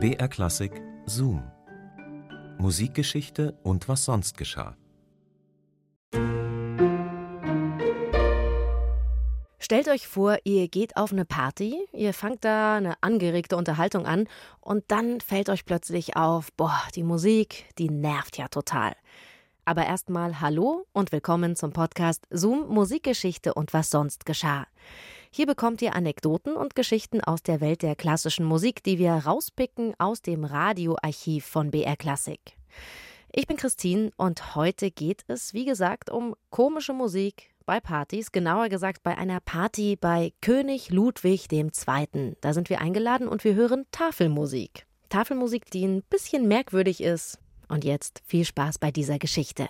BR Klassik Zoom. Musikgeschichte und was sonst geschah. Stellt euch vor, ihr geht auf eine Party, ihr fangt da eine angeregte Unterhaltung an und dann fällt euch plötzlich auf, boah, die Musik, die nervt ja total. Aber erstmal hallo und willkommen zum Podcast Zoom Musikgeschichte und was sonst geschah. Hier bekommt ihr Anekdoten und Geschichten aus der Welt der klassischen Musik, die wir rauspicken aus dem Radioarchiv von BR Klassik. Ich bin Christine und heute geht es, wie gesagt, um komische Musik bei Partys, genauer gesagt bei einer Party bei König Ludwig II. Da sind wir eingeladen und wir hören Tafelmusik. Tafelmusik, die ein bisschen merkwürdig ist. Und jetzt viel Spaß bei dieser Geschichte.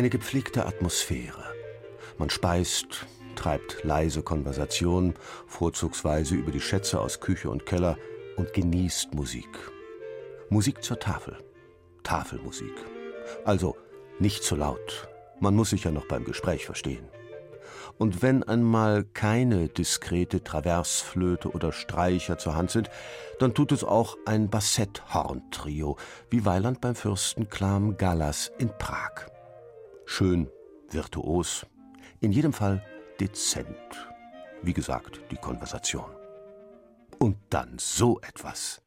Eine gepflegte Atmosphäre. Man speist, treibt leise Konversation, vorzugsweise über die Schätze aus Küche und Keller und genießt Musik. Musik zur Tafel. Tafelmusik. Also nicht zu laut. Man muss sich ja noch beim Gespräch verstehen. Und wenn einmal keine diskrete Traversflöte oder Streicher zur Hand sind, dann tut es auch ein Bassetthorn-Trio, wie Weiland beim Fürsten Klam Gallas in Prag. Schön, virtuos, in jedem Fall dezent. Wie gesagt, die Konversation. Und dann so etwas.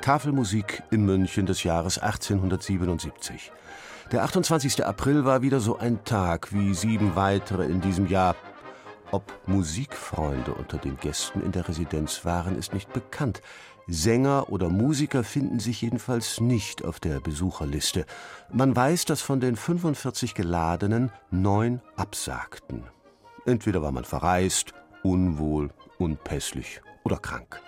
Tafelmusik in München des Jahres 1877. Der 28. April war wieder so ein Tag wie sieben weitere in diesem Jahr. Ob Musikfreunde unter den Gästen in der Residenz waren, ist nicht bekannt. Sänger oder Musiker finden sich jedenfalls nicht auf der Besucherliste. Man weiß, dass von den 45 Geladenen neun absagten. Entweder war man verreist, unwohl, unpässlich oder krank.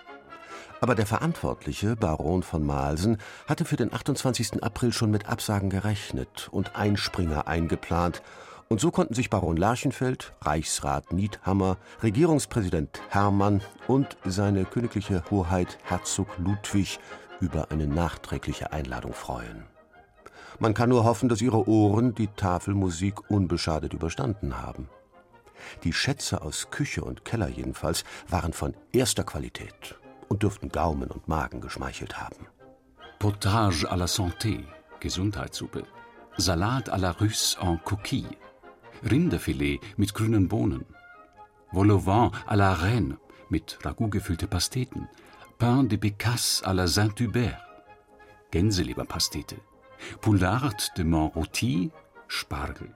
Aber der Verantwortliche, Baron von Malsen, hatte für den 28. April schon mit Absagen gerechnet und Einspringer eingeplant und so konnten sich Baron Lerchenfeld, Reichsrat Niethammer, Regierungspräsident Hermann und seine königliche Hoheit Herzog Ludwig über eine nachträgliche Einladung freuen. Man kann nur hoffen, dass ihre Ohren die Tafelmusik unbeschadet überstanden haben. Die Schätze aus Küche und Keller jedenfalls waren von erster Qualität und dürften Gaumen und Magen geschmeichelt haben. Potage à la santé, Gesundheitssuppe. Salat à la russe en coquille, Rinderfilet mit grünen Bohnen, Vol au vent à la reine mit Ragout gefüllte Pasteten, Pain de Bécasse à la Saint-Hubert, Gänseleberpastete, Poulard de Montroti, Spargel,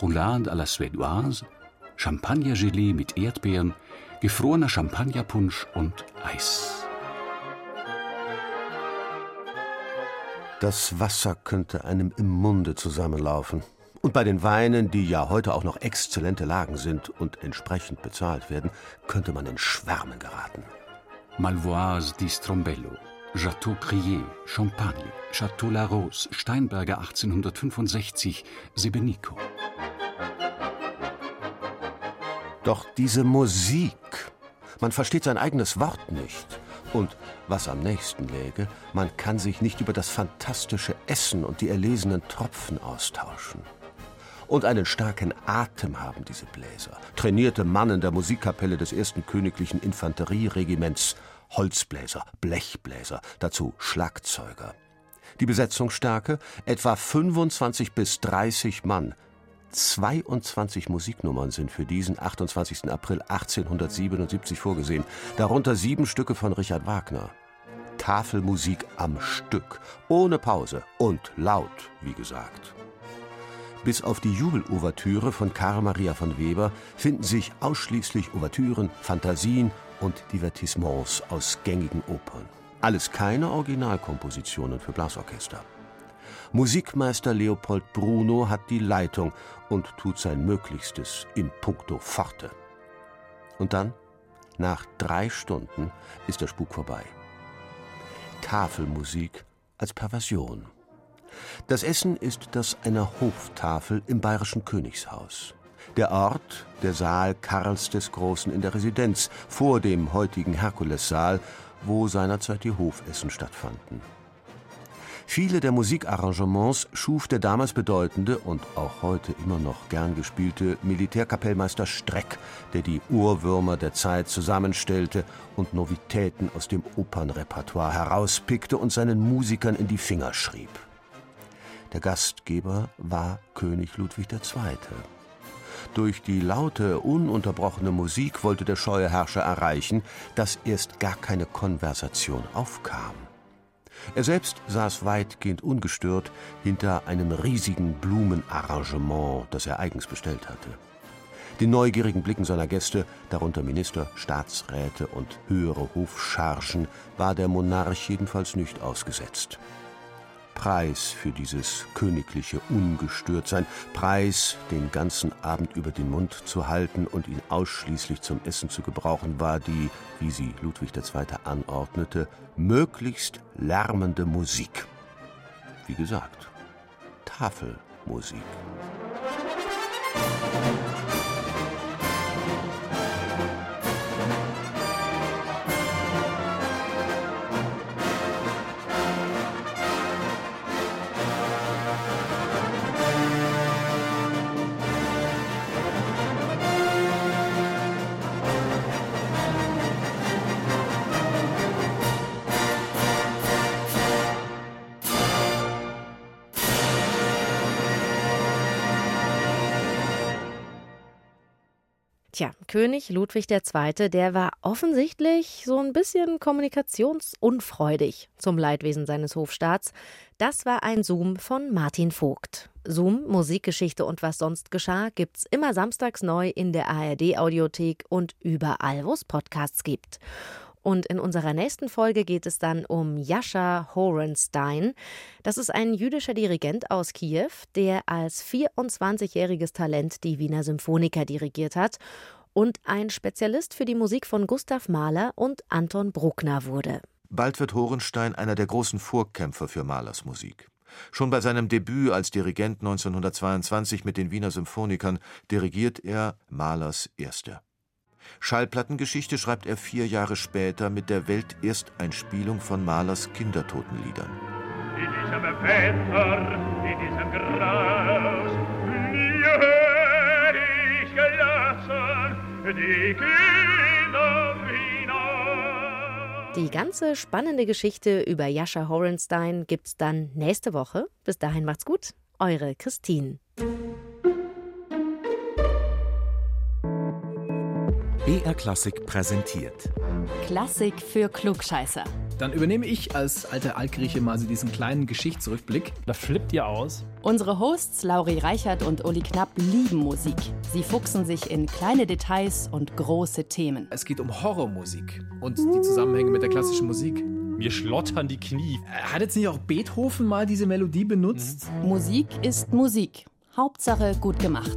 Roulade à la Suédoise, Champagnergelee mit Erdbeeren, gefrorener Champagnerpunsch und Eis. Das Wasser könnte einem im Munde zusammenlaufen. Und bei den Weinen, die ja heute auch noch exzellente Lagen sind und entsprechend bezahlt werden, könnte man in Schwärmen geraten. Malvoise di Strombello, Chateau Crier, Champagne, Chateau La Rose, Steinberger 1865, Sebenico. Doch diese Musik, man versteht sein eigenes Wort nicht. Und was am nächsten läge, man kann sich nicht über das fantastische Essen und die erlesenen Tropfen austauschen. Und einen starken Atem haben diese Bläser. Trainierte Mannen der Musikkapelle des ersten königlichen Infanterieregiments, Holzbläser, Blechbläser, dazu Schlagzeuger. Die Besetzungsstärke etwa 25 bis 30 Mann. 22 Musiknummern sind für diesen 28. April 1877 vorgesehen, darunter sieben Stücke von Richard Wagner. Tafelmusik am Stück, ohne Pause und laut, wie gesagt. Bis auf die Jubelouvertüre von Karl Maria von Weber finden sich ausschließlich Ouvertüren, Fantasien und Divertissements aus gängigen Opern. Alles keine Originalkompositionen für Blasorchester. Musikmeister Leopold Bruno hat die Leitung und tut sein Möglichstes in puncto Forte. Und dann, nach drei Stunden, ist der Spuk vorbei. Tafelmusik als Perversion. Das Essen ist das einer Hoftafel im bayerischen Königshaus. Der Ort, der Saal Karls des Großen in der Residenz, vor dem heutigen Herkulessaal, wo seinerzeit die Hofessen stattfanden. Viele der Musikarrangements schuf der damals bedeutende und auch heute immer noch gern gespielte Militärkapellmeister Streck, der die Urwürmer der Zeit zusammenstellte und Novitäten aus dem Opernrepertoire herauspickte und seinen Musikern in die Finger schrieb. Der Gastgeber war König Ludwig II. Durch die laute, ununterbrochene Musik wollte der scheue Herrscher erreichen, dass erst gar keine Konversation aufkam. Er selbst saß weitgehend ungestört hinter einem riesigen Blumenarrangement, das er eigens bestellt hatte. Den neugierigen Blicken seiner Gäste, darunter Minister, Staatsräte und höhere Hofchargen, war der Monarch jedenfalls nicht ausgesetzt. Preis für dieses königliche Ungestörtsein, Preis, den ganzen Abend über den Mund zu halten und ihn ausschließlich zum Essen zu gebrauchen, war die, wie sie Ludwig II. anordnete, möglichst lärmende Musik. Wie gesagt, Tafelmusik. Tja, König Ludwig II., der war offensichtlich so ein bisschen kommunikationsunfreudig zum Leidwesen seines Hofstaats. Das war ein Zoom von Martin Vogt. Zoom, Musikgeschichte und was sonst geschah, gibt's immer samstags neu in der ARD-Audiothek und überall, wo es Podcasts gibt. Und in unserer nächsten Folge geht es dann um Jascha Horenstein. Das ist ein jüdischer Dirigent aus Kiew, der als 24-jähriges Talent die Wiener Symphoniker dirigiert hat und ein Spezialist für die Musik von Gustav Mahler und Anton Bruckner wurde. Bald wird Horenstein einer der großen Vorkämpfer für Mahlers Musik. Schon bei seinem Debüt als Dirigent 1922 mit den Wiener Symphonikern dirigiert er Mahlers Erste. Schallplattengeschichte schreibt er vier Jahre später mit der Weltersteinspielung von Mahlers Kindertotenliedern. In diesem Wetter, in diesem Graus, mir ich gelassen die Kinder. Die ganze spannende Geschichte über Jascha Horenstein gibt's dann nächste Woche. Bis dahin macht's gut. Eure Christine. BR Klassik präsentiert. Klassik für Klugscheißer. Dann übernehme ich als alter Altgrieche mal so diesen kleinen Geschichtsrückblick. Da flippt ihr aus. Unsere Hosts Lauri Reichert und Uli Knapp lieben Musik. Sie fuchsen sich in kleine Details und große Themen. Es geht um Horrormusik und die Zusammenhänge mit der klassischen Musik. Mir schlottern die Knie. Hat jetzt nicht auch Beethoven mal diese Melodie benutzt? Musik ist Musik. Hauptsache gut gemacht.